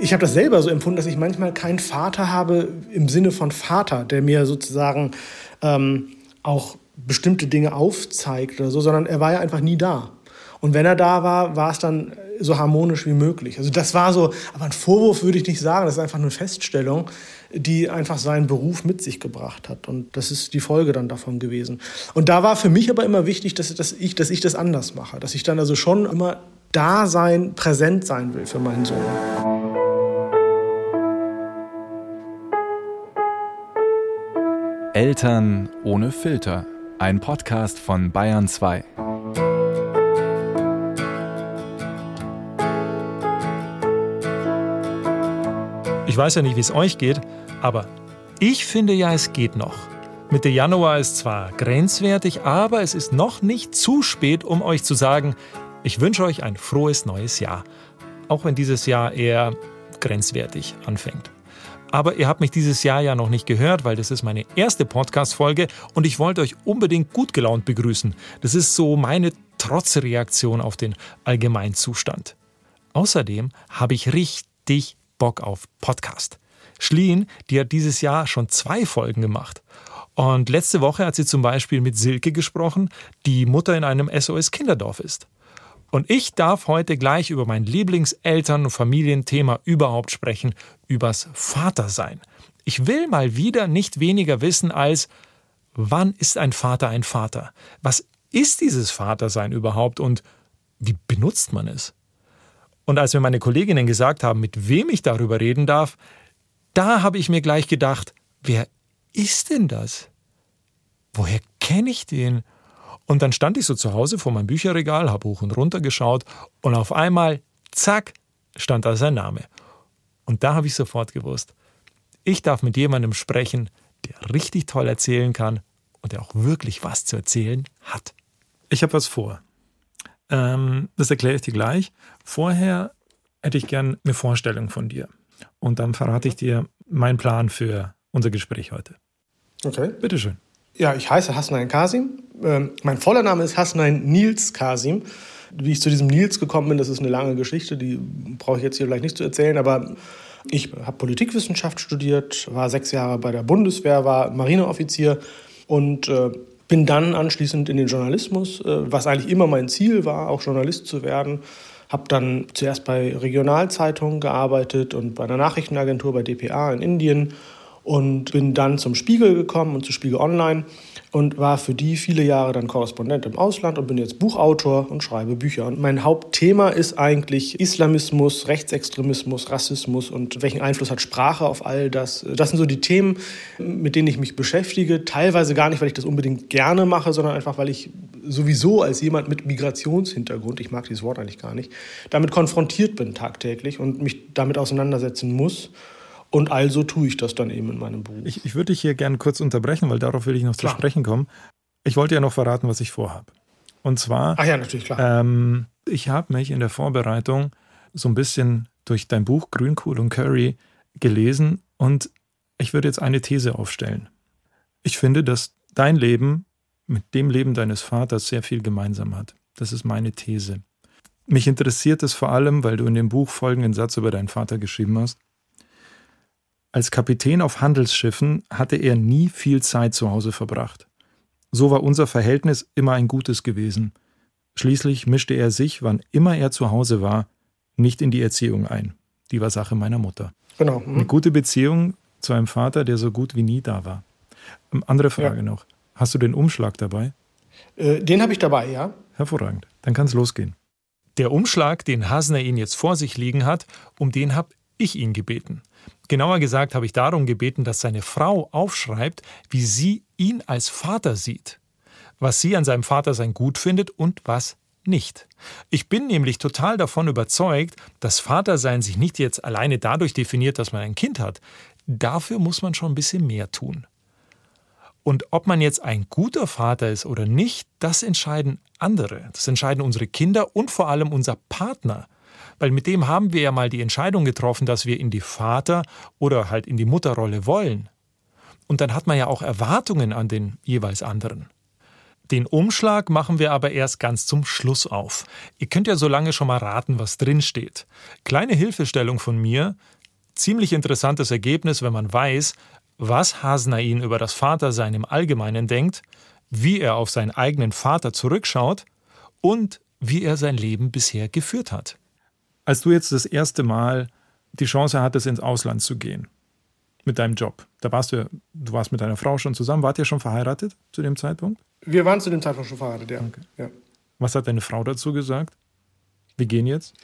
ich habe das selber so empfunden, dass ich manchmal keinen Vater habe im Sinne von Vater, der mir sozusagen ähm, auch bestimmte Dinge aufzeigt oder so, sondern er war ja einfach nie da. Und wenn er da war, war es dann so harmonisch wie möglich. Also das war so, aber ein Vorwurf würde ich nicht sagen, das ist einfach eine Feststellung, die einfach seinen Beruf mit sich gebracht hat. Und das ist die Folge dann davon gewesen. Und da war für mich aber immer wichtig, dass, dass, ich, dass ich das anders mache, dass ich dann also schon immer da sein, präsent sein will für meinen Sohn. Eltern ohne Filter. Ein Podcast von Bayern 2. Ich weiß ja nicht, wie es euch geht, aber ich finde ja, es geht noch. Mitte Januar ist zwar grenzwertig, aber es ist noch nicht zu spät, um euch zu sagen, ich wünsche euch ein frohes neues Jahr. Auch wenn dieses Jahr eher grenzwertig anfängt. Aber ihr habt mich dieses Jahr ja noch nicht gehört, weil das ist meine erste Podcast-Folge und ich wollte euch unbedingt gut gelaunt begrüßen. Das ist so meine Trotzreaktion auf den Allgemeinzustand. Außerdem habe ich richtig Bock auf Podcast. Schlien, die hat dieses Jahr schon zwei Folgen gemacht. Und letzte Woche hat sie zum Beispiel mit Silke gesprochen, die Mutter in einem SOS-Kinderdorf ist. Und ich darf heute gleich über mein Lieblingseltern- und Familienthema überhaupt sprechen, übers Vatersein. Ich will mal wieder nicht weniger wissen als, wann ist ein Vater ein Vater? Was ist dieses Vatersein überhaupt und wie benutzt man es? Und als mir meine Kolleginnen gesagt haben, mit wem ich darüber reden darf, da habe ich mir gleich gedacht, wer ist denn das? Woher kenne ich den? Und dann stand ich so zu Hause vor meinem Bücherregal, habe hoch und runter geschaut und auf einmal, zack, stand da sein Name. Und da habe ich sofort gewusst, ich darf mit jemandem sprechen, der richtig toll erzählen kann und der auch wirklich was zu erzählen hat. Ich habe was vor. Ähm, das erkläre ich dir gleich. Vorher hätte ich gern eine Vorstellung von dir. Und dann verrate ich dir meinen Plan für unser Gespräch heute. Okay. Bitteschön. Ja, ich heiße Hasnain Kasim. Ähm, mein voller Name ist Hasnain Nils Kasim. Wie ich zu diesem Nils gekommen bin, das ist eine lange Geschichte, die brauche ich jetzt hier vielleicht nicht zu erzählen, aber ich habe Politikwissenschaft studiert, war sechs Jahre bei der Bundeswehr, war Marineoffizier und äh, bin dann anschließend in den Journalismus, äh, was eigentlich immer mein Ziel war, auch Journalist zu werden. Habe dann zuerst bei Regionalzeitungen gearbeitet und bei einer Nachrichtenagentur bei dpa in Indien und bin dann zum Spiegel gekommen und zu Spiegel Online und war für die viele Jahre dann Korrespondent im Ausland und bin jetzt Buchautor und schreibe Bücher. Und mein Hauptthema ist eigentlich Islamismus, Rechtsextremismus, Rassismus und welchen Einfluss hat Sprache auf all das. Das sind so die Themen, mit denen ich mich beschäftige. Teilweise gar nicht, weil ich das unbedingt gerne mache, sondern einfach, weil ich sowieso als jemand mit Migrationshintergrund, ich mag dieses Wort eigentlich gar nicht, damit konfrontiert bin tagtäglich und mich damit auseinandersetzen muss. Und also tue ich das dann eben in meinem Beruf. Ich, ich würde dich hier gerne kurz unterbrechen, weil darauf will ich noch klar. zu sprechen kommen. Ich wollte ja noch verraten, was ich vorhabe. Und zwar. Ach ja, natürlich, klar. Ähm, ich habe mich in der Vorbereitung so ein bisschen durch dein Buch Grünkohl und Curry gelesen und ich würde jetzt eine These aufstellen. Ich finde, dass dein Leben mit dem Leben deines Vaters sehr viel gemeinsam hat. Das ist meine These. Mich interessiert es vor allem, weil du in dem Buch folgenden Satz über deinen Vater geschrieben hast. Als Kapitän auf Handelsschiffen hatte er nie viel Zeit zu Hause verbracht. So war unser Verhältnis immer ein gutes gewesen. Schließlich mischte er sich, wann immer er zu Hause war, nicht in die Erziehung ein. Die war Sache meiner Mutter. Genau. Mhm. Eine gute Beziehung zu einem Vater, der so gut wie nie da war. Ähm, andere Frage ja. noch. Hast du den Umschlag dabei? Äh, den habe ich dabei, ja. Hervorragend. Dann kann es losgehen. Der Umschlag, den Hasner ihn jetzt vor sich liegen hat, um den habe ich ihn gebeten. Genauer gesagt habe ich darum gebeten, dass seine Frau aufschreibt, wie sie ihn als Vater sieht, was sie an seinem Vatersein gut findet und was nicht. Ich bin nämlich total davon überzeugt, dass Vatersein sich nicht jetzt alleine dadurch definiert, dass man ein Kind hat. Dafür muss man schon ein bisschen mehr tun. Und ob man jetzt ein guter Vater ist oder nicht, das entscheiden andere. Das entscheiden unsere Kinder und vor allem unser Partner. Weil mit dem haben wir ja mal die Entscheidung getroffen, dass wir in die Vater- oder halt in die Mutterrolle wollen. Und dann hat man ja auch Erwartungen an den jeweils anderen. Den Umschlag machen wir aber erst ganz zum Schluss auf. Ihr könnt ja so lange schon mal raten, was drin steht. Kleine Hilfestellung von mir. Ziemlich interessantes Ergebnis, wenn man weiß, was Hasnain über das Vatersein im Allgemeinen denkt, wie er auf seinen eigenen Vater zurückschaut und wie er sein Leben bisher geführt hat. Als du jetzt das erste Mal die Chance hattest, ins Ausland zu gehen, mit deinem Job, da warst du, du warst mit deiner Frau schon zusammen, wart ihr schon verheiratet zu dem Zeitpunkt? Wir waren zu dem Zeitpunkt schon verheiratet, ja. Okay. ja. Was hat deine Frau dazu gesagt? Wir gehen jetzt?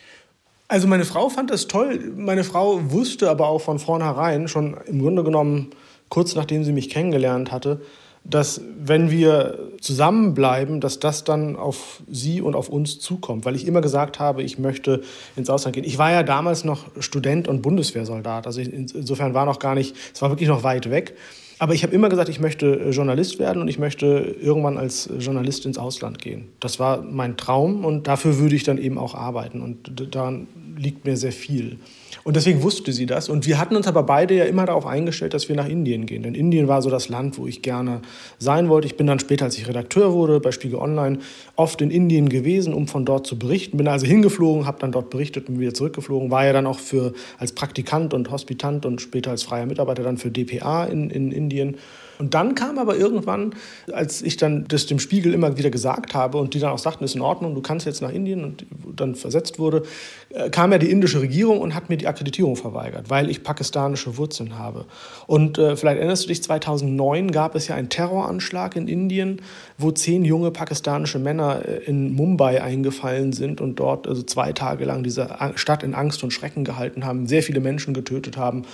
Also meine Frau fand das toll. Meine Frau wusste aber auch von vornherein, schon im Grunde genommen kurz nachdem sie mich kennengelernt hatte, dass wenn wir zusammenbleiben, dass das dann auf sie und auf uns zukommt, weil ich immer gesagt habe, ich möchte ins Ausland gehen. Ich war ja damals noch Student und Bundeswehrsoldat, also insofern war noch gar nicht, es war wirklich noch weit weg. Aber ich habe immer gesagt, ich möchte Journalist werden und ich möchte irgendwann als Journalist ins Ausland gehen. Das war mein Traum und dafür würde ich dann eben auch arbeiten und daran liegt mir sehr viel. Und deswegen wusste sie das. Und wir hatten uns aber beide ja immer darauf eingestellt, dass wir nach Indien gehen. Denn Indien war so das Land, wo ich gerne sein wollte. Ich bin dann später, als ich Redakteur wurde bei Spiegel Online, oft in Indien gewesen, um von dort zu berichten. Bin also hingeflogen, habe dann dort berichtet und wieder zurückgeflogen. War ja dann auch für, als Praktikant und Hospitant und später als freier Mitarbeiter dann für DPA in, in Indien. Und dann kam aber irgendwann, als ich dann das dem Spiegel immer wieder gesagt habe und die dann auch sagten, ist in Ordnung, du kannst jetzt nach Indien und dann versetzt wurde, äh, kam ja die indische Regierung und hat mir die Akkreditierung verweigert, weil ich pakistanische Wurzeln habe. Und äh, vielleicht erinnerst du dich, 2009 gab es ja einen Terroranschlag in Indien, wo zehn junge pakistanische Männer äh, in Mumbai eingefallen sind und dort also zwei Tage lang diese Stadt in Angst und Schrecken gehalten haben, sehr viele Menschen getötet haben.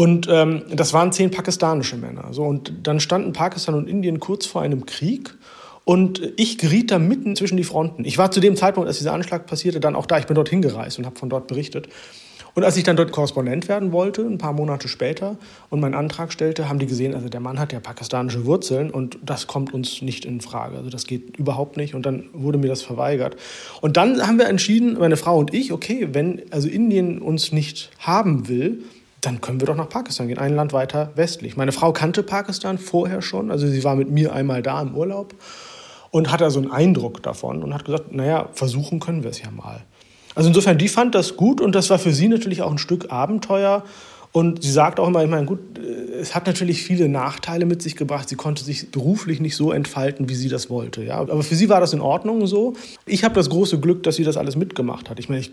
Und ähm, das waren zehn pakistanische Männer. So, und dann standen Pakistan und Indien kurz vor einem Krieg. Und ich geriet da mitten zwischen die Fronten. Ich war zu dem Zeitpunkt, als dieser Anschlag passierte, dann auch da. Ich bin dorthin gereist und habe von dort berichtet. Und als ich dann dort Korrespondent werden wollte, ein paar Monate später, und meinen Antrag stellte, haben die gesehen, also der Mann hat ja pakistanische Wurzeln und das kommt uns nicht in Frage. Also das geht überhaupt nicht. Und dann wurde mir das verweigert. Und dann haben wir entschieden, meine Frau und ich, okay, wenn also Indien uns nicht haben will, dann können wir doch nach Pakistan gehen, ein Land weiter westlich. Meine Frau kannte Pakistan vorher schon, also sie war mit mir einmal da im Urlaub und hatte also einen Eindruck davon und hat gesagt, naja, versuchen können wir es ja mal. Also insofern, die fand das gut und das war für sie natürlich auch ein Stück Abenteuer. Und sie sagt auch immer, ich meine, gut, äh, es hat natürlich viele Nachteile mit sich gebracht. Sie konnte sich beruflich nicht so entfalten, wie sie das wollte. Ja? Aber für sie war das in Ordnung so. Ich habe das große Glück, dass sie das alles mitgemacht hat. Ich meine, ich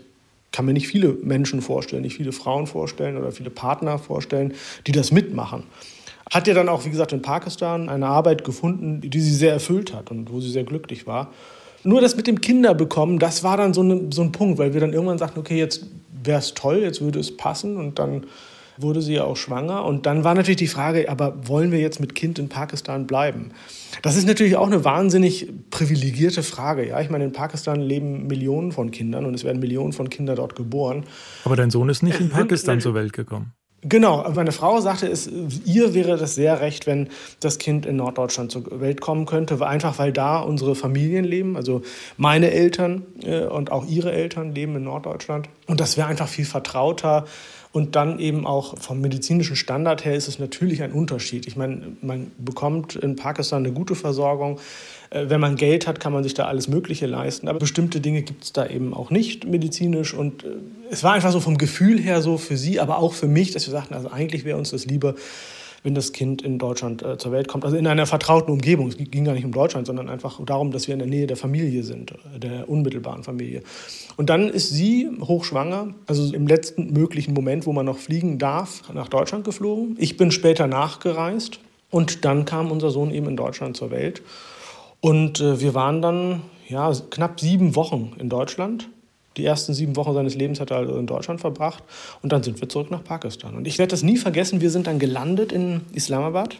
kann mir nicht viele Menschen vorstellen, nicht viele Frauen vorstellen oder viele Partner vorstellen, die das mitmachen. Hat ja dann auch, wie gesagt, in Pakistan eine Arbeit gefunden, die sie sehr erfüllt hat und wo sie sehr glücklich war. Nur das mit dem Kinderbekommen, das war dann so, eine, so ein Punkt, weil wir dann irgendwann sagten, okay, jetzt wäre es toll, jetzt würde es passen und dann wurde sie ja auch schwanger. Und dann war natürlich die Frage, aber wollen wir jetzt mit Kind in Pakistan bleiben? Das ist natürlich auch eine wahnsinnig privilegierte Frage. Ja? Ich meine, in Pakistan leben Millionen von Kindern und es werden Millionen von Kindern dort geboren. Aber dein Sohn ist nicht in Pakistan zur Welt gekommen. Genau, meine Frau sagte, es, ihr wäre das sehr recht, wenn das Kind in Norddeutschland zur Welt kommen könnte, einfach weil da unsere Familien leben, also meine Eltern äh, und auch ihre Eltern leben in Norddeutschland. Und das wäre einfach viel vertrauter. Und dann eben auch vom medizinischen Standard her ist es natürlich ein Unterschied. Ich meine, man bekommt in Pakistan eine gute Versorgung. Äh, wenn man Geld hat, kann man sich da alles Mögliche leisten. Aber bestimmte Dinge gibt es da eben auch nicht medizinisch. Und äh, es war einfach so vom Gefühl her so für sie, aber auch für mich, dass wir sagten, also eigentlich wäre uns das lieber, wenn das Kind in Deutschland äh, zur Welt kommt. Also in einer vertrauten Umgebung. Es ging gar nicht um Deutschland, sondern einfach darum, dass wir in der Nähe der Familie sind, äh, der unmittelbaren Familie. Und dann ist sie hochschwanger, also im letzten möglichen Moment, wo man noch fliegen darf, nach Deutschland geflogen. Ich bin später nachgereist und dann kam unser Sohn eben in Deutschland zur Welt. Und äh, wir waren dann ja, knapp sieben Wochen in Deutschland die ersten sieben Wochen seines Lebens hat er also in Deutschland verbracht und dann sind wir zurück nach Pakistan. Und ich werde das nie vergessen, wir sind dann gelandet in Islamabad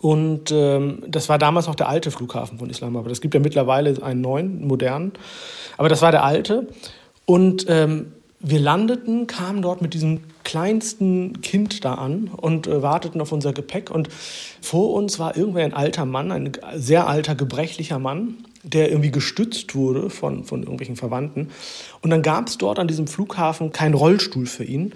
und ähm, das war damals noch der alte Flughafen von Islamabad. Es gibt ja mittlerweile einen neuen, modernen, aber das war der alte. Und ähm, wir landeten, kamen dort mit diesem kleinsten Kind da an und äh, warteten auf unser Gepäck. Und vor uns war irgendwer ein alter Mann, ein sehr alter, gebrechlicher Mann der irgendwie gestützt wurde von, von irgendwelchen Verwandten. Und dann gab es dort an diesem Flughafen keinen Rollstuhl für ihn.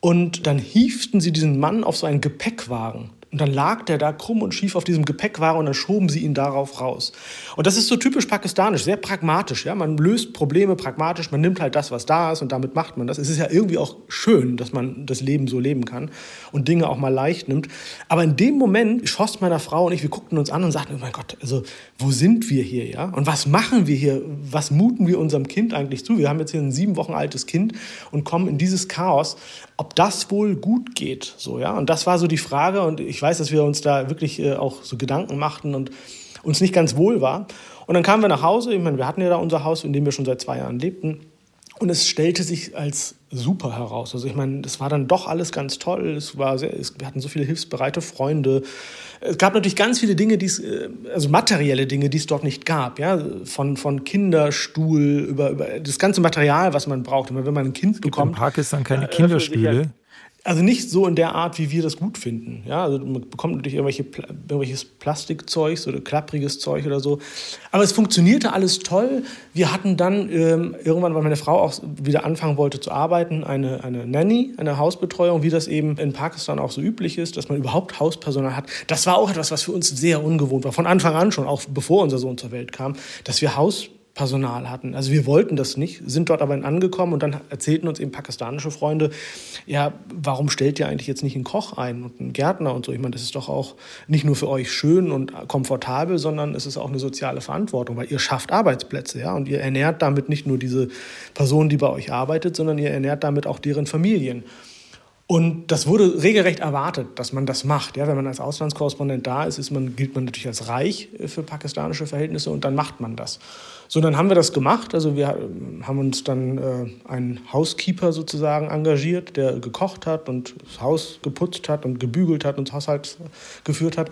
Und dann hieften sie diesen Mann auf so einen Gepäckwagen. Und dann lag der da krumm und schief auf diesem Gepäckware und dann schoben sie ihn darauf raus. Und das ist so typisch pakistanisch, sehr pragmatisch. Ja? Man löst Probleme pragmatisch, man nimmt halt das, was da ist und damit macht man das. Es ist ja irgendwie auch schön, dass man das Leben so leben kann und Dinge auch mal leicht nimmt. Aber in dem Moment schoss meiner Frau und ich, wir guckten uns an und sagten, oh mein Gott, also wo sind wir hier, ja? Und was machen wir hier? Was muten wir unserem Kind eigentlich zu? Wir haben jetzt hier ein sieben Wochen altes Kind und kommen in dieses Chaos ob das wohl gut geht. So, ja? Und das war so die Frage. Und ich weiß, dass wir uns da wirklich äh, auch so Gedanken machten und uns nicht ganz wohl war. Und dann kamen wir nach Hause. Ich meine, wir hatten ja da unser Haus, in dem wir schon seit zwei Jahren lebten. Und es stellte sich als super heraus. Also ich meine, das war dann doch alles ganz toll. Es war sehr, es, wir hatten so viele hilfsbereite Freunde. Es gab natürlich ganz viele Dinge, die es, äh, also materielle Dinge, die es dort nicht gab. Ja? Von, von Kinderstuhl über, über das ganze Material, was man braucht. Wenn man ein Kind es gibt bekommt. in Pakistan keine äh, Kinderstühle. Also nicht so in der Art, wie wir das gut finden. Ja, also man bekommt natürlich irgendwelche, irgendwelches Plastikzeugs oder klappriges Zeug oder so. Aber es funktionierte alles toll. Wir hatten dann ähm, irgendwann, weil meine Frau auch wieder anfangen wollte zu arbeiten, eine, eine Nanny, eine Hausbetreuung, wie das eben in Pakistan auch so üblich ist, dass man überhaupt Hauspersonal hat. Das war auch etwas, was für uns sehr ungewohnt war. Von Anfang an schon, auch bevor unser Sohn zur Welt kam, dass wir Haus Personal hatten. Also wir wollten das nicht, sind dort aber angekommen und dann erzählten uns eben pakistanische Freunde, ja, warum stellt ihr eigentlich jetzt nicht einen Koch ein und einen Gärtner und so? Ich meine, das ist doch auch nicht nur für euch schön und komfortabel, sondern es ist auch eine soziale Verantwortung, weil ihr schafft Arbeitsplätze, ja, und ihr ernährt damit nicht nur diese Person, die bei euch arbeitet, sondern ihr ernährt damit auch deren Familien. Und das wurde regelrecht erwartet, dass man das macht. Ja, wenn man als Auslandskorrespondent da ist, ist man, gilt man natürlich als reich äh, für pakistanische Verhältnisse und dann macht man das. So, dann haben wir das gemacht. Also wir äh, haben uns dann äh, einen Housekeeper sozusagen engagiert, der gekocht hat und das Haus geputzt hat und gebügelt hat und das Haushalt geführt hat.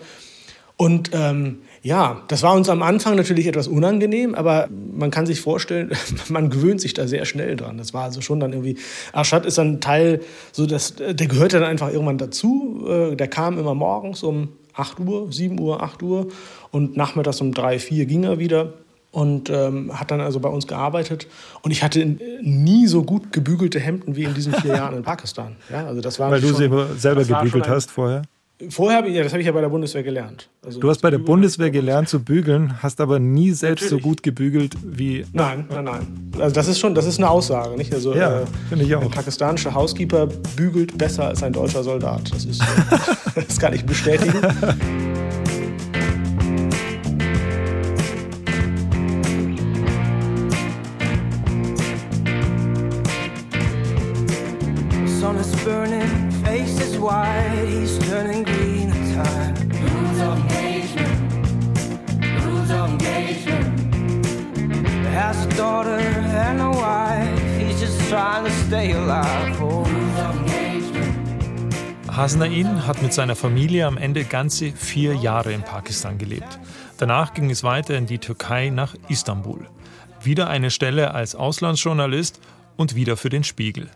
Und ähm, ja, das war uns am Anfang natürlich etwas unangenehm, aber man kann sich vorstellen, man gewöhnt sich da sehr schnell dran. Das war also schon dann irgendwie, Arshad ist ein Teil, so dass, der gehörte dann einfach irgendwann dazu. Äh, der kam immer morgens um 8 Uhr, 7 Uhr, 8 Uhr und nachmittags um 3, 4 ging er wieder und ähm, hat dann also bei uns gearbeitet. Und ich hatte nie so gut gebügelte Hemden wie in diesen vier Jahren in Pakistan. Ja, also das war Weil du sie selber gebügelt hast vorher? Vorher habe ich, ja, das habe ich ja bei der Bundeswehr gelernt. Also du hast bei der Bundeswehr gelernt zu bügeln, hast aber nie selbst Natürlich. so gut gebügelt wie. Nein, nein, nein. Also das ist schon, das ist eine Aussage, nicht? Also ja, äh, finde ich auch. Ein pakistanischer Housekeeper bügelt besser als ein deutscher Soldat. Das ist, das kann ich bestätigen. Trying to stay alive. Oh. Hasnain hat mit seiner Familie am Ende ganze vier Jahre in Pakistan gelebt. Danach ging es weiter in die Türkei nach Istanbul. Wieder eine Stelle als Auslandsjournalist und wieder für den Spiegel.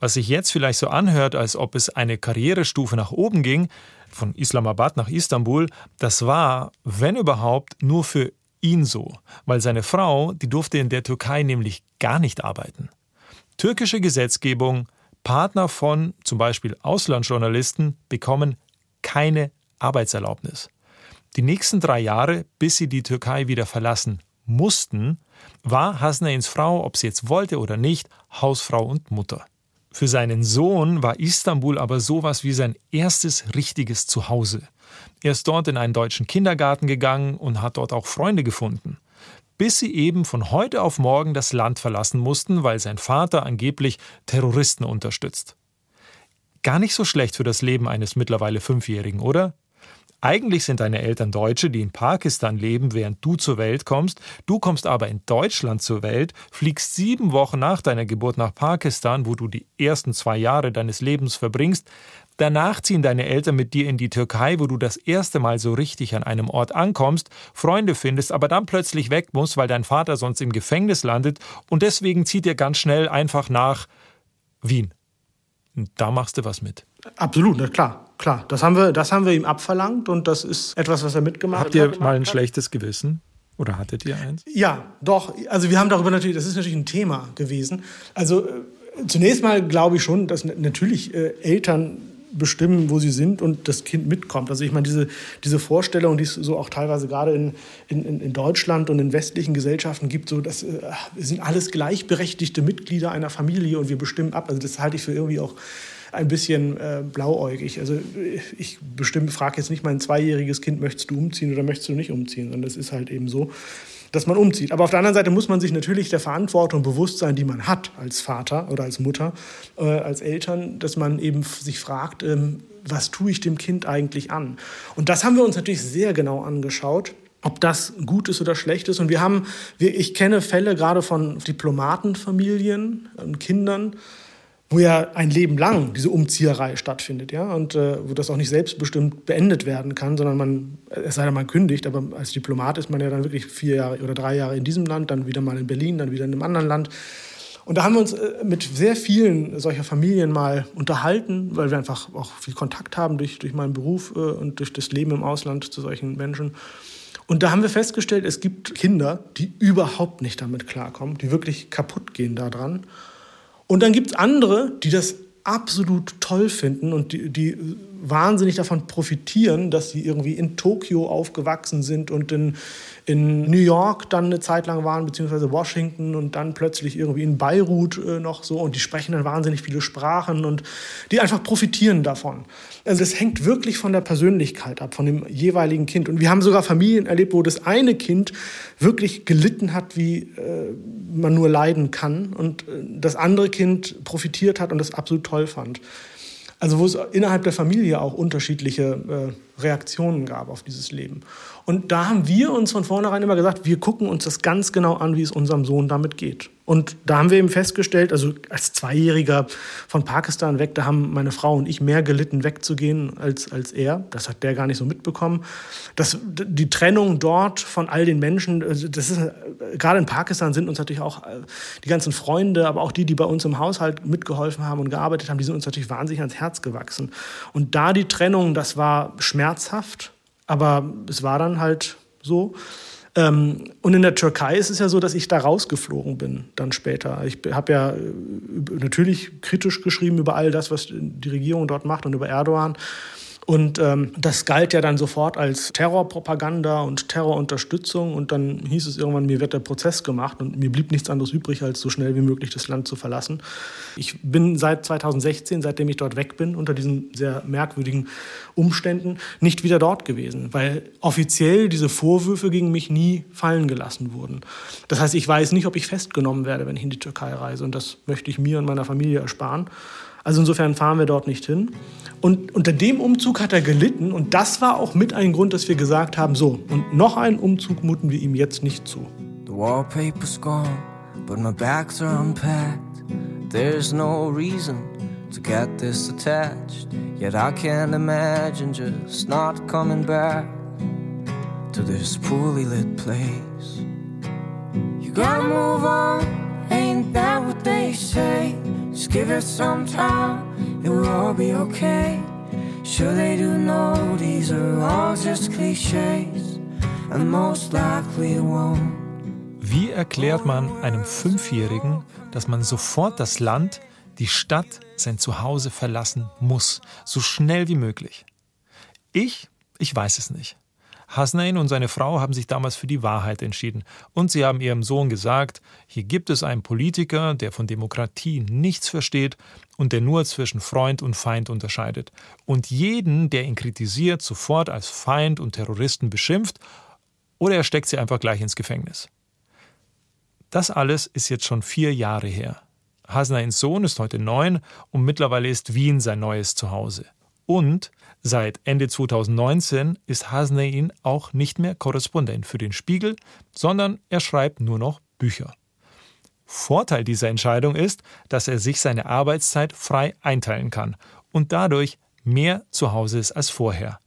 Was sich jetzt vielleicht so anhört, als ob es eine Karrierestufe nach oben ging, von Islamabad nach Istanbul, das war, wenn überhaupt, nur für ihn so, weil seine Frau, die durfte in der Türkei nämlich gar nicht arbeiten. Türkische Gesetzgebung, Partner von zum Beispiel Auslandsjournalisten bekommen keine Arbeitserlaubnis. Die nächsten drei Jahre, bis sie die Türkei wieder verlassen mussten, war Hasnains Frau, ob sie jetzt wollte oder nicht, Hausfrau und Mutter. Für seinen Sohn war Istanbul aber sowas wie sein erstes richtiges Zuhause. Er ist dort in einen deutschen Kindergarten gegangen und hat dort auch Freunde gefunden. Bis sie eben von heute auf morgen das Land verlassen mussten, weil sein Vater angeblich Terroristen unterstützt. Gar nicht so schlecht für das Leben eines mittlerweile Fünfjährigen, oder? Eigentlich sind deine Eltern Deutsche, die in Pakistan leben, während du zur Welt kommst. Du kommst aber in Deutschland zur Welt, fliegst sieben Wochen nach deiner Geburt nach Pakistan, wo du die ersten zwei Jahre deines Lebens verbringst. Danach ziehen deine Eltern mit dir in die Türkei, wo du das erste Mal so richtig an einem Ort ankommst, Freunde findest, aber dann plötzlich weg musst, weil dein Vater sonst im Gefängnis landet und deswegen zieht ihr ganz schnell einfach nach Wien. Und da machst du was mit. Absolut, na klar, klar. Das haben wir, das haben wir ihm abverlangt und das ist etwas, was er mitgemacht hat. Habt ihr mal ein schlechtes Gewissen? Oder hattet ihr eins? Ja, doch. Also wir haben darüber natürlich, das ist natürlich ein Thema gewesen. Also äh, zunächst mal glaube ich schon, dass natürlich äh, Eltern bestimmen, wo sie sind und das Kind mitkommt. Also ich meine, diese, diese Vorstellung, die es so auch teilweise gerade in, in, in Deutschland und in westlichen Gesellschaften gibt, so dass äh, sind alles gleichberechtigte Mitglieder einer Familie und wir bestimmen ab. Also das halte ich für irgendwie auch ein bisschen äh, blauäugig. Also ich bestimmt frage jetzt nicht mein zweijähriges Kind, möchtest du umziehen oder möchtest du nicht umziehen, sondern das ist halt eben so dass man umzieht. Aber auf der anderen Seite muss man sich natürlich der Verantwortung bewusst sein, die man hat als Vater oder als Mutter, äh, als Eltern, dass man eben sich fragt, ähm, was tue ich dem Kind eigentlich an? Und das haben wir uns natürlich sehr genau angeschaut ob das gut ist oder schlecht ist. Und wir haben, ich kenne Fälle gerade von Diplomatenfamilien und Kindern, wo ja ein Leben lang diese Umzieherei stattfindet, ja, und äh, wo das auch nicht selbstbestimmt beendet werden kann, sondern man, es sei denn, man kündigt, aber als Diplomat ist man ja dann wirklich vier Jahre oder drei Jahre in diesem Land, dann wieder mal in Berlin, dann wieder in einem anderen Land. Und da haben wir uns äh, mit sehr vielen solcher Familien mal unterhalten, weil wir einfach auch viel Kontakt haben durch, durch meinen Beruf äh, und durch das Leben im Ausland zu solchen Menschen. Und da haben wir festgestellt, es gibt Kinder, die überhaupt nicht damit klarkommen, die wirklich kaputt gehen daran. Und dann gibt es andere, die das absolut toll finden und die, die wahnsinnig davon profitieren, dass sie irgendwie in Tokio aufgewachsen sind und in, in New York dann eine Zeit lang waren, beziehungsweise Washington und dann plötzlich irgendwie in Beirut äh, noch so und die sprechen dann wahnsinnig viele Sprachen und die einfach profitieren davon. Also es hängt wirklich von der Persönlichkeit ab, von dem jeweiligen Kind. Und wir haben sogar Familien erlebt, wo das eine Kind wirklich gelitten hat, wie äh, man nur leiden kann und äh, das andere Kind profitiert hat und das absolut toll fand. Also wo es innerhalb der Familie auch unterschiedliche äh, Reaktionen gab auf dieses Leben. Und da haben wir uns von vornherein immer gesagt, wir gucken uns das ganz genau an, wie es unserem Sohn damit geht. Und da haben wir eben festgestellt, also als Zweijähriger von Pakistan weg, da haben meine Frau und ich mehr gelitten, wegzugehen als, als er. Das hat der gar nicht so mitbekommen. Das, die Trennung dort von all den Menschen, also das ist, gerade in Pakistan sind uns natürlich auch äh, die ganzen Freunde, aber auch die, die bei uns im Haushalt mitgeholfen haben und gearbeitet haben, die sind uns natürlich wahnsinnig ans Herz gewachsen. Und da die Trennung, das war schmerzhaft, aber es war dann halt so. Ähm, und in der Türkei ist es ja so, dass ich da rausgeflogen bin dann später. Ich habe ja äh, natürlich kritisch geschrieben über all das, was die Regierung dort macht und über Erdogan. Und ähm, das galt ja dann sofort als Terrorpropaganda und Terrorunterstützung. Und dann hieß es irgendwann, mir wird der Prozess gemacht und mir blieb nichts anderes übrig, als so schnell wie möglich das Land zu verlassen. Ich bin seit 2016, seitdem ich dort weg bin, unter diesen sehr merkwürdigen Umständen, nicht wieder dort gewesen, weil offiziell diese Vorwürfe gegen mich nie fallen gelassen wurden. Das heißt, ich weiß nicht, ob ich festgenommen werde, wenn ich in die Türkei reise. Und das möchte ich mir und meiner Familie ersparen. Also insofern fahren wir dort nicht hin. Und unter dem Umzug hat er gelitten und das war auch mit ein Grund, dass wir gesagt haben, so, und noch einen Umzug muten wir ihm jetzt nicht zu. The wallpaper's gone, but my bags are unpacked. There's no reason to get this attached. Yet I can't imagine just not coming back to this poorly lit place. You gotta move on, ain't that what they say? Just give it some time, it will all be okay. Sure, they do know these are all just cliches, and most likely won't. Wie erklärt man einem Fünfjährigen, dass man sofort das Land, die Stadt, sein Zuhause verlassen muss, so schnell wie möglich? Ich, ich weiß es nicht. Hasnain und seine Frau haben sich damals für die Wahrheit entschieden. Und sie haben ihrem Sohn gesagt, hier gibt es einen Politiker, der von Demokratie nichts versteht und der nur zwischen Freund und Feind unterscheidet. Und jeden, der ihn kritisiert, sofort als Feind und Terroristen beschimpft oder er steckt sie einfach gleich ins Gefängnis. Das alles ist jetzt schon vier Jahre her. Hasnains Sohn ist heute neun und mittlerweile ist Wien sein neues Zuhause. Und Seit Ende 2019 ist Hasnein auch nicht mehr Korrespondent für den Spiegel, sondern er schreibt nur noch Bücher. Vorteil dieser Entscheidung ist, dass er sich seine Arbeitszeit frei einteilen kann und dadurch mehr zu Hause ist als vorher.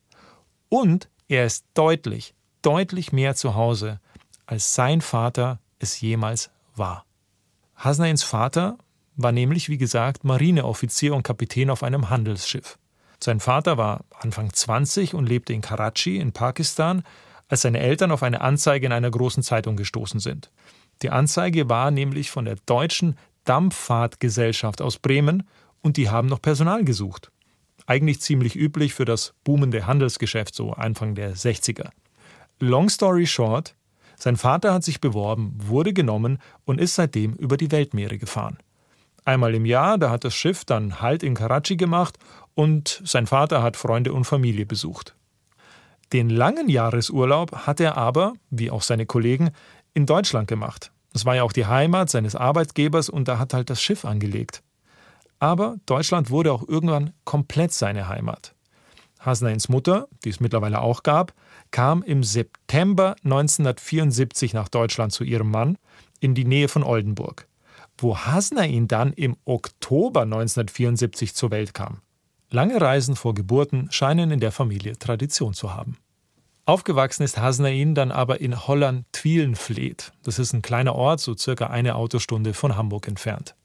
Und er ist deutlich, deutlich mehr zu Hause, als sein Vater es jemals war. Hasnains Vater war nämlich, wie gesagt, Marineoffizier und Kapitän auf einem Handelsschiff. Sein Vater war Anfang 20 und lebte in Karachi in Pakistan, als seine Eltern auf eine Anzeige in einer großen Zeitung gestoßen sind. Die Anzeige war nämlich von der deutschen Dampffahrtgesellschaft aus Bremen und die haben noch Personal gesucht. Eigentlich ziemlich üblich für das boomende Handelsgeschäft, so Anfang der 60er. Long story short, sein Vater hat sich beworben, wurde genommen und ist seitdem über die Weltmeere gefahren. Einmal im Jahr, da hat das Schiff dann Halt in Karachi gemacht und sein Vater hat Freunde und Familie besucht. Den langen Jahresurlaub hat er aber, wie auch seine Kollegen, in Deutschland gemacht. Das war ja auch die Heimat seines Arbeitgebers und da hat halt das Schiff angelegt. Aber Deutschland wurde auch irgendwann komplett seine Heimat. Hasnains Mutter, die es mittlerweile auch gab, kam im September 1974 nach Deutschland zu ihrem Mann in die Nähe von Oldenburg, wo Hasnain dann im Oktober 1974 zur Welt kam. Lange Reisen vor Geburten scheinen in der Familie Tradition zu haben. Aufgewachsen ist Hasnain dann aber in Holland-Twielenfleet. Das ist ein kleiner Ort, so circa eine Autostunde von Hamburg entfernt.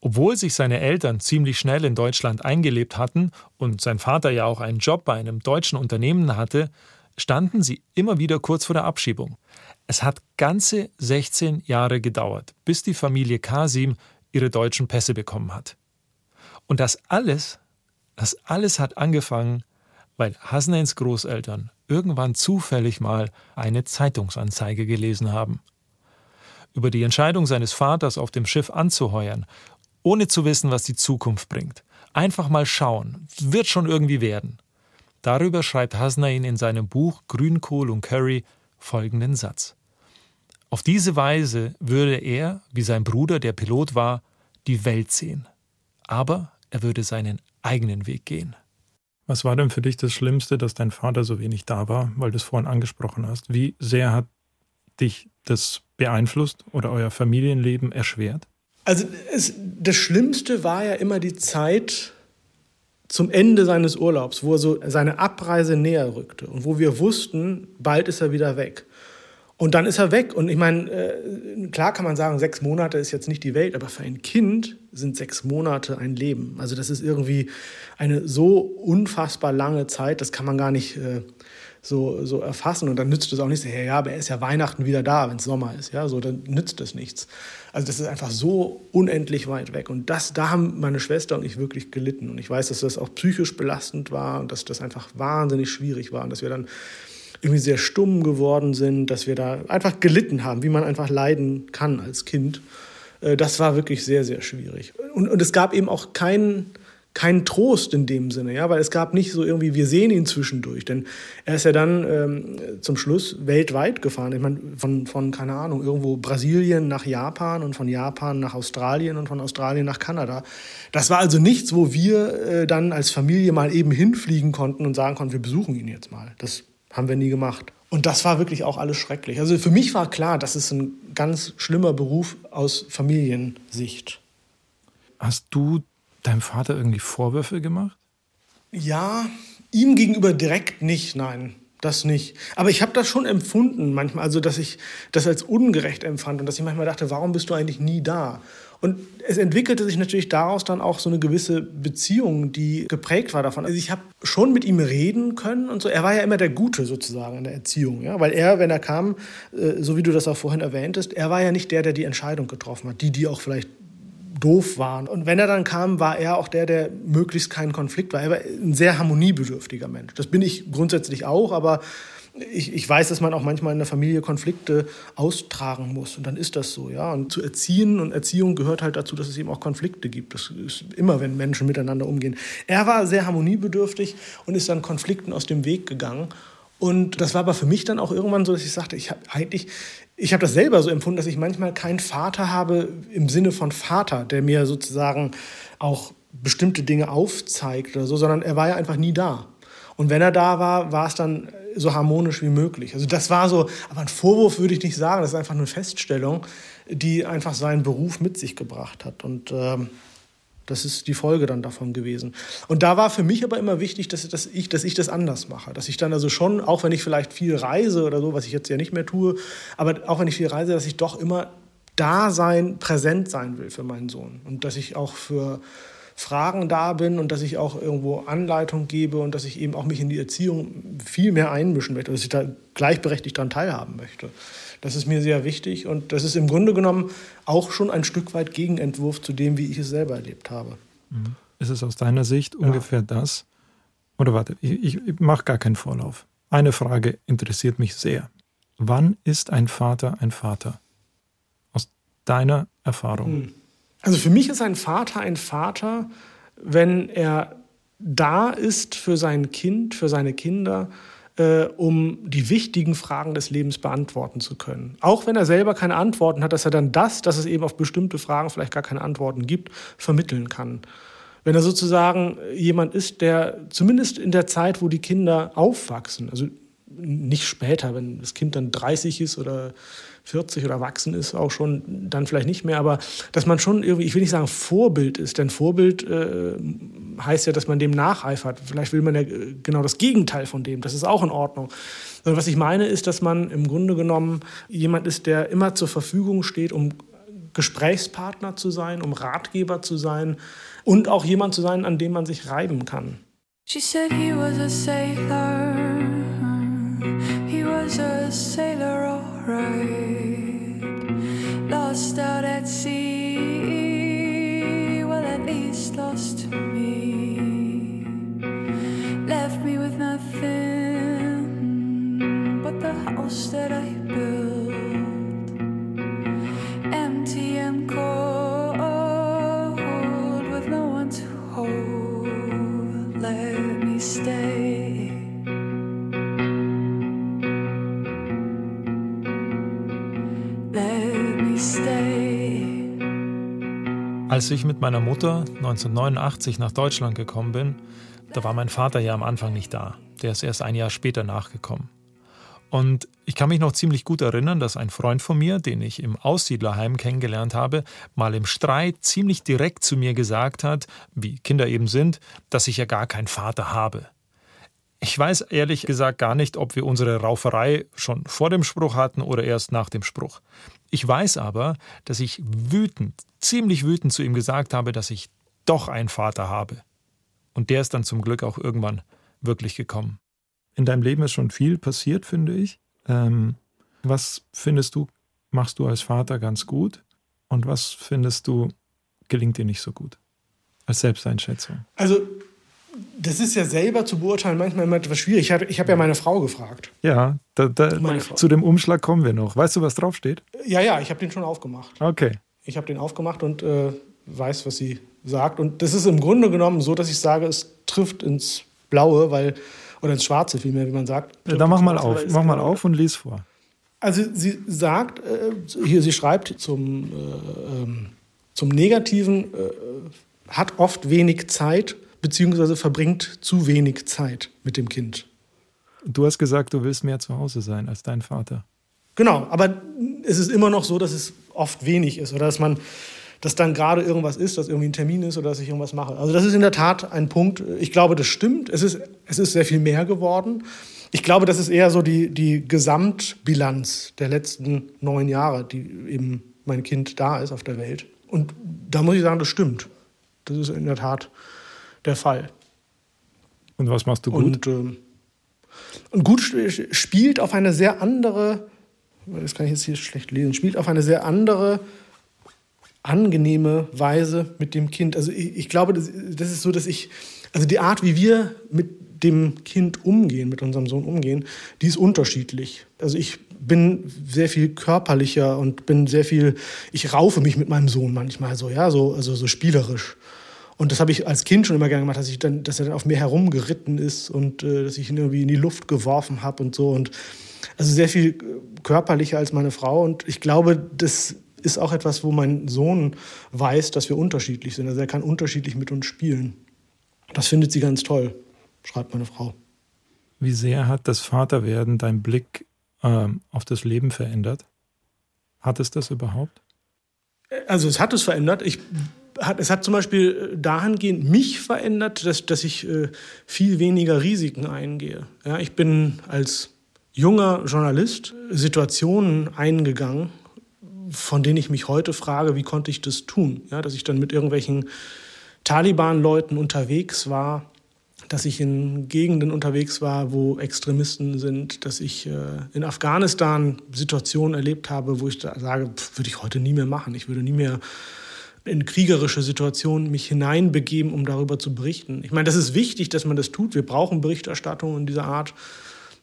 Obwohl sich seine Eltern ziemlich schnell in Deutschland eingelebt hatten und sein Vater ja auch einen Job bei einem deutschen Unternehmen hatte, standen sie immer wieder kurz vor der Abschiebung. Es hat ganze 16 Jahre gedauert, bis die Familie Kasim ihre deutschen Pässe bekommen hat. Und das alles, das alles hat angefangen, weil Hasnains Großeltern irgendwann zufällig mal eine Zeitungsanzeige gelesen haben. Über die Entscheidung seines Vaters auf dem Schiff anzuheuern ohne zu wissen, was die Zukunft bringt. Einfach mal schauen, wird schon irgendwie werden. Darüber schreibt Hasnain in seinem Buch Grünkohl und Curry folgenden Satz. Auf diese Weise würde er, wie sein Bruder, der Pilot war, die Welt sehen. Aber er würde seinen eigenen Weg gehen. Was war denn für dich das Schlimmste, dass dein Vater so wenig da war, weil du es vorhin angesprochen hast? Wie sehr hat dich das beeinflusst oder euer Familienleben erschwert? Also es, das Schlimmste war ja immer die Zeit zum Ende seines Urlaubs, wo er so seine Abreise näher rückte und wo wir wussten, bald ist er wieder weg. Und dann ist er weg. Und ich meine, äh, klar kann man sagen, sechs Monate ist jetzt nicht die Welt, aber für ein Kind sind sechs Monate ein Leben. Also das ist irgendwie eine so unfassbar lange Zeit, das kann man gar nicht äh, so, so erfassen. Und dann nützt es auch nicht, ja, aber er ist ja Weihnachten wieder da, wenn es Sommer ist. Ja, so, dann nützt es nichts. Also das ist einfach so unendlich weit weg. Und das, da haben meine Schwester und ich wirklich gelitten. Und ich weiß, dass das auch psychisch belastend war und dass das einfach wahnsinnig schwierig war und dass wir dann irgendwie sehr stumm geworden sind, dass wir da einfach gelitten haben, wie man einfach leiden kann als Kind. Äh, das war wirklich sehr, sehr schwierig. Und, und es gab eben auch keinen kein Trost in dem Sinne, ja, weil es gab nicht so irgendwie, wir sehen ihn zwischendurch, denn er ist ja dann ähm, zum Schluss weltweit gefahren. Ich meine, von, von, keine Ahnung, irgendwo Brasilien nach Japan und von Japan nach Australien und von Australien nach Kanada. Das war also nichts, wo wir äh, dann als Familie mal eben hinfliegen konnten und sagen konnten, wir besuchen ihn jetzt mal. Das haben wir nie gemacht. Und das war wirklich auch alles schrecklich. Also für mich war klar, das ist ein ganz schlimmer Beruf aus Familiensicht. Hast du deinem Vater irgendwie Vorwürfe gemacht? Ja, ihm gegenüber direkt nicht, nein. Das nicht. Aber ich habe das schon empfunden manchmal, also dass ich das als ungerecht empfand und dass ich manchmal dachte, warum bist du eigentlich nie da? Und es entwickelte sich natürlich daraus dann auch so eine gewisse Beziehung, die geprägt war davon. Also ich habe schon mit ihm reden können und so. Er war ja immer der Gute sozusagen in der Erziehung, ja, weil er, wenn er kam, äh, so wie du das auch vorhin erwähntest, er war ja nicht der, der die Entscheidung getroffen hat, die die auch vielleicht doof waren. Und wenn er dann kam, war er auch der, der möglichst keinen Konflikt war. Er war ein sehr harmoniebedürftiger Mensch. Das bin ich grundsätzlich auch, aber ich, ich, weiß, dass man auch manchmal in der Familie Konflikte austragen muss. Und dann ist das so, ja. Und zu erziehen und Erziehung gehört halt dazu, dass es eben auch Konflikte gibt. Das ist immer, wenn Menschen miteinander umgehen. Er war sehr harmoniebedürftig und ist dann Konflikten aus dem Weg gegangen. Und das war aber für mich dann auch irgendwann so, dass ich sagte, ich habe eigentlich, ich habe das selber so empfunden, dass ich manchmal keinen Vater habe im Sinne von Vater, der mir sozusagen auch bestimmte Dinge aufzeigt oder so, sondern er war ja einfach nie da. Und wenn er da war, war es dann so harmonisch wie möglich. Also das war so, aber ein Vorwurf würde ich nicht sagen, das ist einfach eine Feststellung, die einfach seinen Beruf mit sich gebracht hat. Und ähm, das ist die Folge dann davon gewesen. Und da war für mich aber immer wichtig, dass, dass, ich, dass ich das anders mache. Dass ich dann also schon, auch wenn ich vielleicht viel reise oder so, was ich jetzt ja nicht mehr tue, aber auch wenn ich viel reise, dass ich doch immer da sein, präsent sein will für meinen Sohn. Und dass ich auch für Fragen da bin und dass ich auch irgendwo Anleitung gebe und dass ich eben auch mich in die Erziehung viel mehr einmischen möchte, dass ich da gleichberechtigt daran teilhaben möchte. Das ist mir sehr wichtig und das ist im Grunde genommen auch schon ein Stück weit Gegenentwurf zu dem, wie ich es selber erlebt habe. Mhm. Ist es aus deiner Sicht ja. ungefähr das, Oder warte, ich, ich mache gar keinen Vorlauf. Eine Frage interessiert mich sehr. Wann ist ein Vater ein Vater? Aus deiner Erfahrung. Hm. Also für mich ist ein Vater ein Vater, wenn er da ist für sein Kind, für seine Kinder, äh, um die wichtigen Fragen des Lebens beantworten zu können. Auch wenn er selber keine Antworten hat, dass er dann das, dass es eben auf bestimmte Fragen vielleicht gar keine Antworten gibt, vermitteln kann. Wenn er sozusagen jemand ist, der zumindest in der Zeit, wo die Kinder aufwachsen, also nicht später, wenn das Kind dann 30 ist oder 40 oder erwachsen ist, auch schon dann vielleicht nicht mehr, aber dass man schon irgendwie, ich will nicht sagen Vorbild ist, denn Vorbild äh, heißt ja, dass man dem nacheifert. Vielleicht will man ja äh, genau das Gegenteil von dem, das ist auch in Ordnung. Sondern was ich meine, ist, dass man im Grunde genommen jemand ist, der immer zur Verfügung steht, um Gesprächspartner zu sein, um Ratgeber zu sein und auch jemand zu sein, an dem man sich reiben kann. She said he was a sailor. He was a sailor, alright. Lost out at sea. Well, at least lost to me. Left me with nothing but the house that I Als ich mit meiner Mutter 1989 nach Deutschland gekommen bin, da war mein Vater ja am Anfang nicht da. Der ist erst ein Jahr später nachgekommen. Und ich kann mich noch ziemlich gut erinnern, dass ein Freund von mir, den ich im Aussiedlerheim kennengelernt habe, mal im Streit ziemlich direkt zu mir gesagt hat, wie Kinder eben sind, dass ich ja gar keinen Vater habe. Ich weiß ehrlich gesagt gar nicht, ob wir unsere Rauferei schon vor dem Spruch hatten oder erst nach dem Spruch. Ich weiß aber, dass ich wütend, ziemlich wütend zu ihm gesagt habe, dass ich doch einen Vater habe. Und der ist dann zum Glück auch irgendwann wirklich gekommen. In deinem Leben ist schon viel passiert, finde ich. Ähm, was findest du, machst du als Vater ganz gut? Und was findest du, gelingt dir nicht so gut? Als Selbsteinschätzung. Also, das ist ja selber zu beurteilen manchmal immer etwas schwierig. Ich habe hab ja meine Frau gefragt. Ja, da, da, zu dem Umschlag kommen wir noch. Weißt du, was draufsteht? Ja, ja, ich habe den schon aufgemacht. Okay. Ich habe den aufgemacht und äh, weiß, was sie sagt. Und das ist im Grunde genommen so, dass ich sage, es trifft ins Blaue, weil, oder ins Schwarze vielmehr, wie man sagt. Ja, dann mach mal auf, mach mal auf und lies vor. Also sie sagt, äh, hier, sie schreibt zum, äh, ähm, zum Negativen, äh, hat oft wenig Zeit, beziehungsweise verbringt zu wenig Zeit mit dem Kind. Du hast gesagt, du willst mehr zu Hause sein als dein Vater. Genau, aber es ist immer noch so, dass es oft wenig ist oder dass man, dass dann gerade irgendwas ist, dass irgendwie ein Termin ist oder dass ich irgendwas mache. Also das ist in der Tat ein Punkt. Ich glaube, das stimmt. Es ist, es ist sehr viel mehr geworden. Ich glaube, das ist eher so die, die Gesamtbilanz der letzten neun Jahre, die eben mein Kind da ist auf der Welt. Und da muss ich sagen, das stimmt. Das ist in der Tat der Fall. Und was machst du gut? Und, äh, und gut spielt auf eine sehr andere das kann ich jetzt hier schlecht lesen, spielt auf eine sehr andere, angenehme Weise mit dem Kind. Also ich, ich glaube, das, das, ist so, dass ich, also die Art, wie wir mit dem Kind umgehen, mit unserem Sohn umgehen, die ist unterschiedlich. Also ich bin sehr viel körperlicher und bin sehr viel, ich raufe mich mit meinem Sohn manchmal so, ja, so, also so spielerisch. Und das habe ich als Kind schon immer gerne gemacht, dass, ich dann, dass er dann auf mir herumgeritten ist und äh, dass ich ihn irgendwie in die Luft geworfen habe und so. Und also sehr viel körperlicher als meine Frau. Und ich glaube, das ist auch etwas, wo mein Sohn weiß, dass wir unterschiedlich sind. Also er kann unterschiedlich mit uns spielen. Das findet sie ganz toll, schreibt meine Frau. Wie sehr hat das Vaterwerden deinen Blick äh, auf das Leben verändert? Hat es das überhaupt? Also es hat es verändert. Ich, hat, es hat zum Beispiel dahingehend mich verändert, dass, dass ich äh, viel weniger Risiken eingehe. Ja, ich bin als junger Journalist Situationen eingegangen, von denen ich mich heute frage, wie konnte ich das tun? Ja, dass ich dann mit irgendwelchen Taliban-Leuten unterwegs war, dass ich in Gegenden unterwegs war, wo Extremisten sind, dass ich äh, in Afghanistan Situationen erlebt habe, wo ich da sage, pff, würde ich heute nie mehr machen. Ich würde nie mehr in kriegerische Situationen mich hineinbegeben, um darüber zu berichten. Ich meine, das ist wichtig, dass man das tut. Wir brauchen Berichterstattung in dieser Art.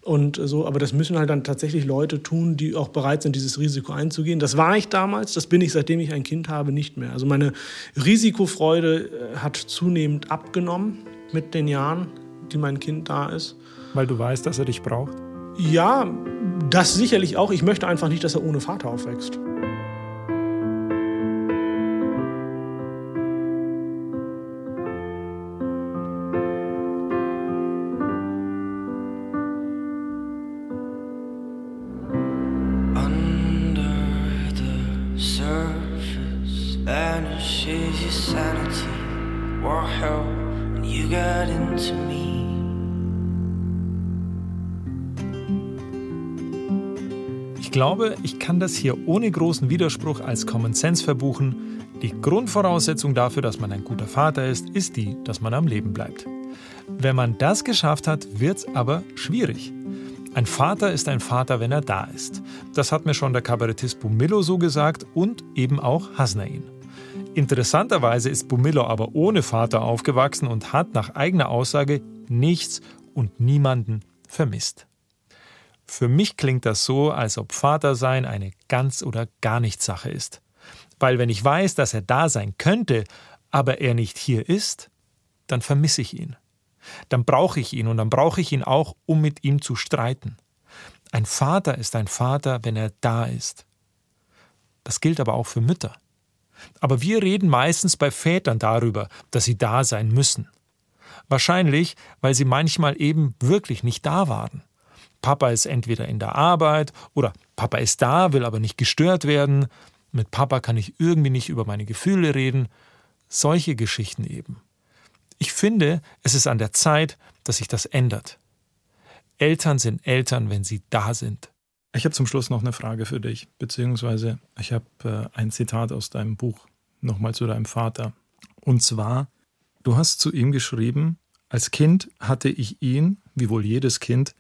Und so, aber das müssen halt dann tatsächlich Leute tun, die auch bereit sind, dieses Risiko einzugehen. Das war ich damals, das bin ich, seitdem ich ein Kind habe, nicht mehr. Also meine Risikofreude äh, hat zunehmend abgenommen mit den Jahren, die mein Kind da ist. Weil du weißt, dass er dich braucht? Ja, das sicherlich auch. Ich möchte einfach nicht, dass er ohne Vater aufwächst. Glaube, ich kann das hier ohne großen Widerspruch als Common Sense verbuchen. Die Grundvoraussetzung dafür, dass man ein guter Vater ist, ist die, dass man am Leben bleibt. Wenn man das geschafft hat, wird's aber schwierig. Ein Vater ist ein Vater, wenn er da ist. Das hat mir schon der Kabarettist Bumillo so gesagt und eben auch Hasnain. Interessanterweise ist Bumillo aber ohne Vater aufgewachsen und hat nach eigener Aussage nichts und niemanden vermisst. Für mich klingt das so, als ob Vatersein eine ganz oder gar nichts Sache ist. Weil wenn ich weiß, dass er da sein könnte, aber er nicht hier ist, dann vermisse ich ihn. Dann brauche ich ihn und dann brauche ich ihn auch, um mit ihm zu streiten. Ein Vater ist ein Vater, wenn er da ist. Das gilt aber auch für Mütter. Aber wir reden meistens bei Vätern darüber, dass sie da sein müssen. Wahrscheinlich, weil sie manchmal eben wirklich nicht da waren. Papa ist entweder in der Arbeit oder Papa ist da, will aber nicht gestört werden. Mit Papa kann ich irgendwie nicht über meine Gefühle reden. Solche Geschichten eben. Ich finde, es ist an der Zeit, dass sich das ändert. Eltern sind Eltern, wenn sie da sind. Ich habe zum Schluss noch eine Frage für dich, beziehungsweise ich habe äh, ein Zitat aus deinem Buch nochmal zu deinem Vater. Und zwar, du hast zu ihm geschrieben, als Kind hatte ich ihn, wie wohl jedes Kind,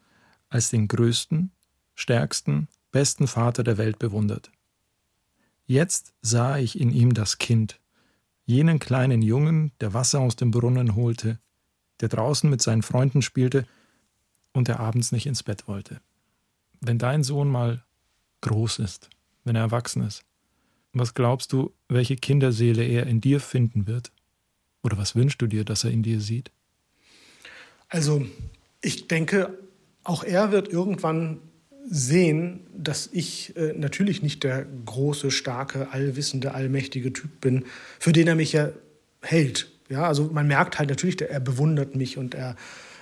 als den größten, stärksten, besten Vater der Welt bewundert. Jetzt sah ich in ihm das Kind, jenen kleinen Jungen, der Wasser aus dem Brunnen holte, der draußen mit seinen Freunden spielte und der abends nicht ins Bett wollte. Wenn dein Sohn mal groß ist, wenn er erwachsen ist, was glaubst du, welche Kinderseele er in dir finden wird? Oder was wünschst du dir, dass er in dir sieht? Also, ich denke, auch er wird irgendwann sehen, dass ich äh, natürlich nicht der große, starke, allwissende, allmächtige Typ bin, für den er mich ja hält. Ja, also man merkt halt natürlich, er bewundert mich und er,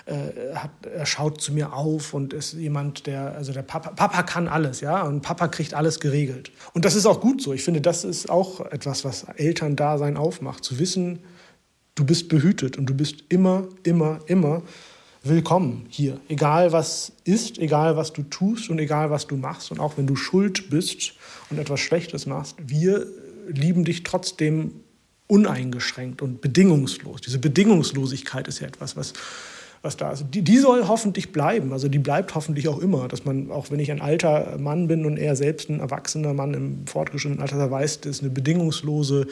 äh, hat, er schaut zu mir auf und ist jemand, der, also der Papa, Papa kann alles, ja, und Papa kriegt alles geregelt. Und das ist auch gut so. Ich finde, das ist auch etwas, was Elterndasein aufmacht, zu wissen, du bist behütet und du bist immer, immer, immer willkommen hier. Egal was ist, egal was du tust und egal was du machst. Und auch wenn du schuld bist und etwas Schlechtes machst, wir lieben dich trotzdem uneingeschränkt und bedingungslos. Diese Bedingungslosigkeit ist ja etwas, was, was da ist. Die, die soll hoffentlich bleiben. Also die bleibt hoffentlich auch immer. Dass man, auch wenn ich ein alter Mann bin und er selbst ein erwachsener Mann im fortgeschrittenen Alter, weiß, das ist eine bedingungslose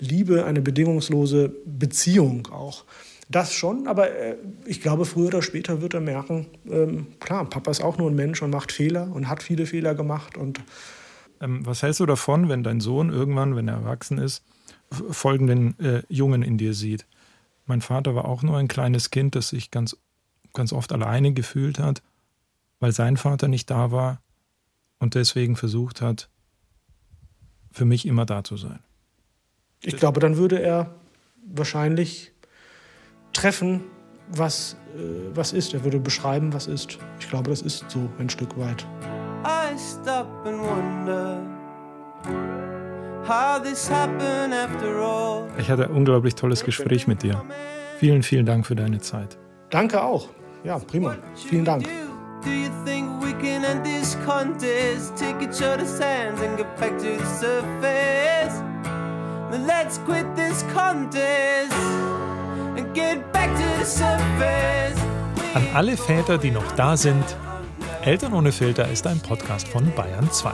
Liebe, eine bedingungslose Beziehung auch. Das schon, aber äh, ich glaube, früher oder später wird er merken, ähm, klar, Papa ist auch nur ein Mensch und macht Fehler und hat viele Fehler gemacht. Und ähm, was hältst du davon, wenn dein Sohn irgendwann, wenn er erwachsen ist, folgenden äh, Jungen in dir sieht? Mein Vater war auch nur ein kleines Kind, das sich ganz, ganz oft alleine gefühlt hat, weil sein Vater nicht da war und deswegen versucht hat, für mich immer da zu sein. Ich glaube, dann würde er wahrscheinlich treffen, was, äh, was ist. Er würde beschreiben, was ist. Ich glaube, das ist so ein Stück weit. I stop and wonder Ich hatte ein unglaublich tolles Gespräch mit dir. Vielen, vielen Dank für deine Zeit. Danke auch. Ja, prima. Vielen Dank. Do you think we can end this contest? Take each other's hands and get back to the surface. Then let's quit this contest. An alle Väter, die noch da sind, Eltern ohne Filter ist ein Podcast von Bayern 2.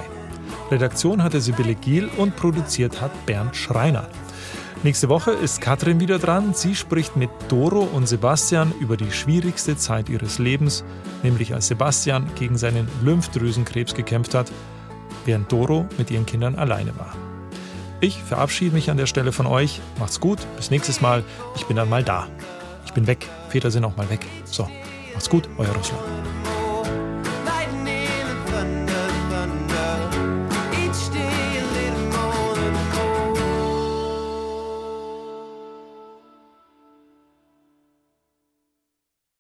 Redaktion hatte Sibylle Giel und produziert hat Bernd Schreiner. Nächste Woche ist Katrin wieder dran. Sie spricht mit Doro und Sebastian über die schwierigste Zeit ihres Lebens, nämlich als Sebastian gegen seinen Lymphdrüsenkrebs gekämpft hat, während Doro mit ihren Kindern alleine war. Ich verabschiede mich an der Stelle von euch. Macht's gut, bis nächstes Mal. Ich bin dann mal da. Ich bin weg. Väter sind auch mal weg. So, macht's gut, euer Russland.